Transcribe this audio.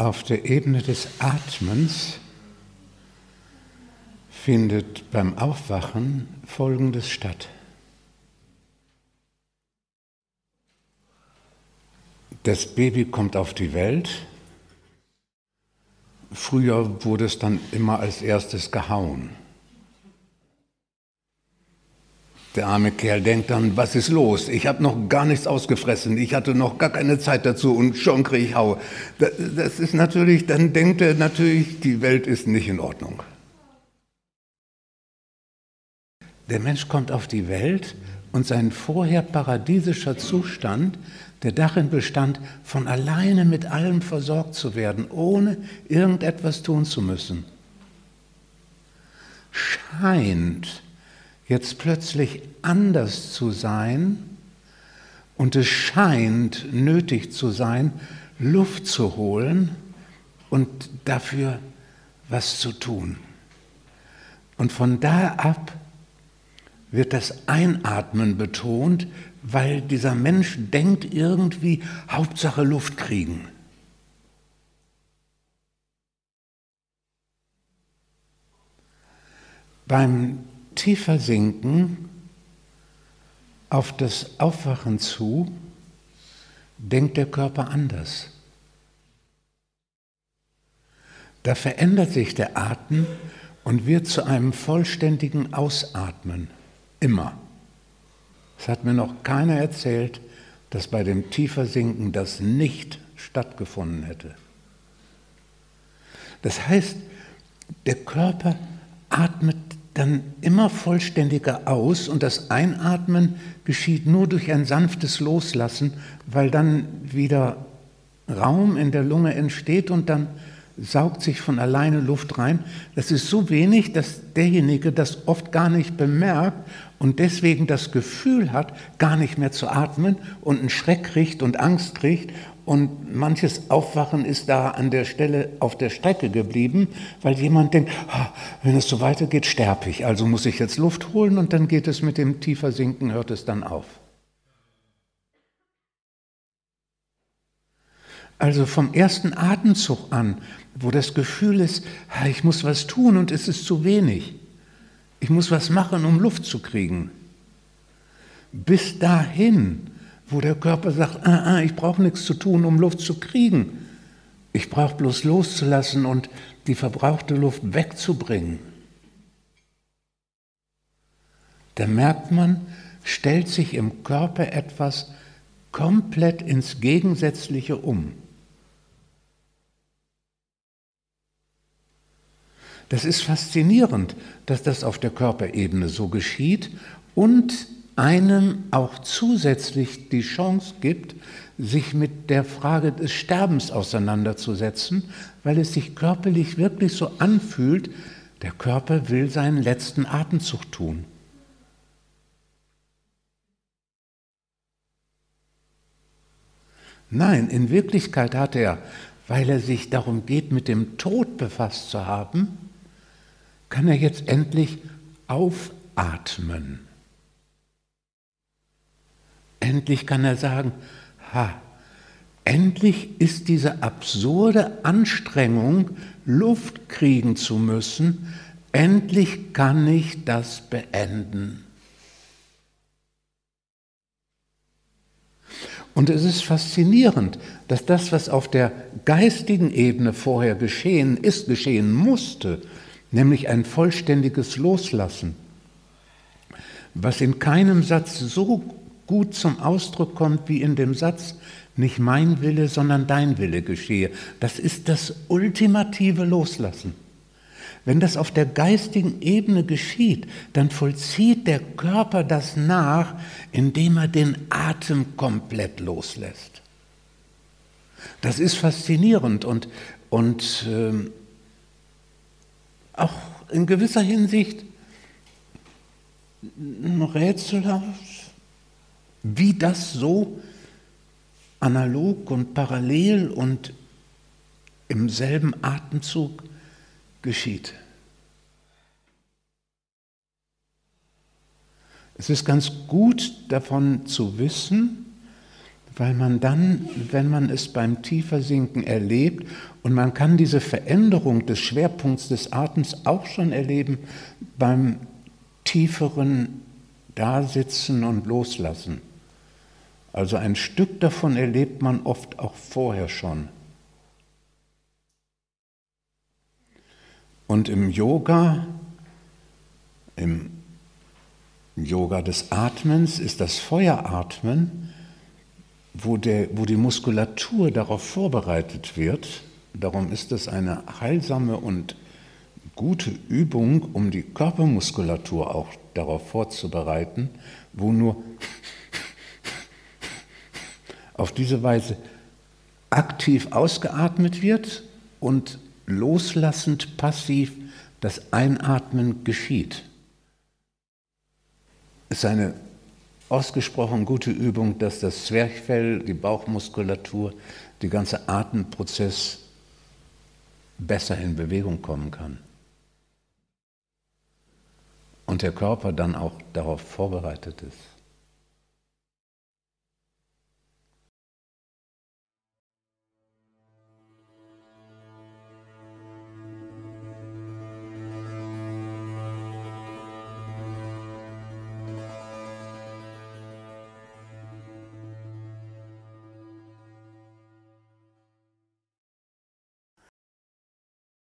Auf der Ebene des Atmens findet beim Aufwachen Folgendes statt. Das Baby kommt auf die Welt. Früher wurde es dann immer als erstes gehauen. Der arme Kerl denkt dann, was ist los? Ich habe noch gar nichts ausgefressen, ich hatte noch gar keine Zeit dazu und schon kriege ich Hau. Das ist natürlich, dann denkt er natürlich, die Welt ist nicht in Ordnung. Der Mensch kommt auf die Welt und sein vorher paradiesischer Zustand, der darin bestand, von alleine mit allem versorgt zu werden, ohne irgendetwas tun zu müssen, scheint jetzt plötzlich anders zu sein und es scheint nötig zu sein, Luft zu holen und dafür was zu tun. Und von da ab wird das Einatmen betont, weil dieser Mensch denkt irgendwie, Hauptsache Luft kriegen. Beim tiefer sinken auf das Aufwachen zu, denkt der Körper anders. Da verändert sich der Atem und wird zu einem vollständigen Ausatmen. Immer. Es hat mir noch keiner erzählt, dass bei dem tiefer Sinken das nicht stattgefunden hätte. Das heißt, der Körper atmet dann immer vollständiger aus und das Einatmen geschieht nur durch ein sanftes Loslassen, weil dann wieder Raum in der Lunge entsteht und dann saugt sich von alleine Luft rein. Das ist so wenig, dass derjenige das oft gar nicht bemerkt und deswegen das Gefühl hat, gar nicht mehr zu atmen und einen Schreck kriegt und Angst kriegt und manches Aufwachen ist da an der Stelle auf der Strecke geblieben, weil jemand denkt, wenn es so weitergeht, sterbe ich. Also muss ich jetzt Luft holen und dann geht es mit dem tiefer Sinken, hört es dann auf. Also vom ersten Atemzug an, wo das Gefühl ist, ich muss was tun und es ist zu wenig. Ich muss was machen, um Luft zu kriegen. Bis dahin, wo der Körper sagt, ah, ah, ich brauche nichts zu tun, um Luft zu kriegen. Ich brauche bloß loszulassen und die verbrauchte Luft wegzubringen. Da merkt man, stellt sich im Körper etwas komplett ins Gegensätzliche um. Das ist faszinierend, dass das auf der Körperebene so geschieht und einem auch zusätzlich die Chance gibt, sich mit der Frage des Sterbens auseinanderzusetzen, weil es sich körperlich wirklich so anfühlt, der Körper will seinen letzten Atemzug tun. Nein, in Wirklichkeit hat er, weil er sich darum geht, mit dem Tod befasst zu haben, kann er jetzt endlich aufatmen. Endlich kann er sagen, ha, endlich ist diese absurde Anstrengung, Luft kriegen zu müssen, endlich kann ich das beenden. Und es ist faszinierend, dass das, was auf der geistigen Ebene vorher geschehen ist, geschehen musste, nämlich ein vollständiges Loslassen, was in keinem Satz so gut zum Ausdruck kommt wie in dem Satz, nicht mein Wille, sondern dein Wille geschehe. Das ist das ultimative Loslassen. Wenn das auf der geistigen Ebene geschieht, dann vollzieht der Körper das nach, indem er den Atem komplett loslässt. Das ist faszinierend und, und äh, auch in gewisser Hinsicht rätselhaft wie das so analog und parallel und im selben Atemzug geschieht. Es ist ganz gut davon zu wissen, weil man dann, wenn man es beim Tiefersinken erlebt, und man kann diese Veränderung des Schwerpunkts des Atems auch schon erleben beim tieferen Dasitzen und Loslassen. Also ein Stück davon erlebt man oft auch vorher schon. Und im Yoga, im Yoga des Atmens ist das Feueratmen, wo, der, wo die Muskulatur darauf vorbereitet wird. Darum ist es eine heilsame und gute Übung, um die Körpermuskulatur auch darauf vorzubereiten, wo nur auf diese Weise aktiv ausgeatmet wird und loslassend passiv das Einatmen geschieht. Es ist eine ausgesprochen gute Übung, dass das Zwerchfell, die Bauchmuskulatur, der ganze Atemprozess besser in Bewegung kommen kann. Und der Körper dann auch darauf vorbereitet ist.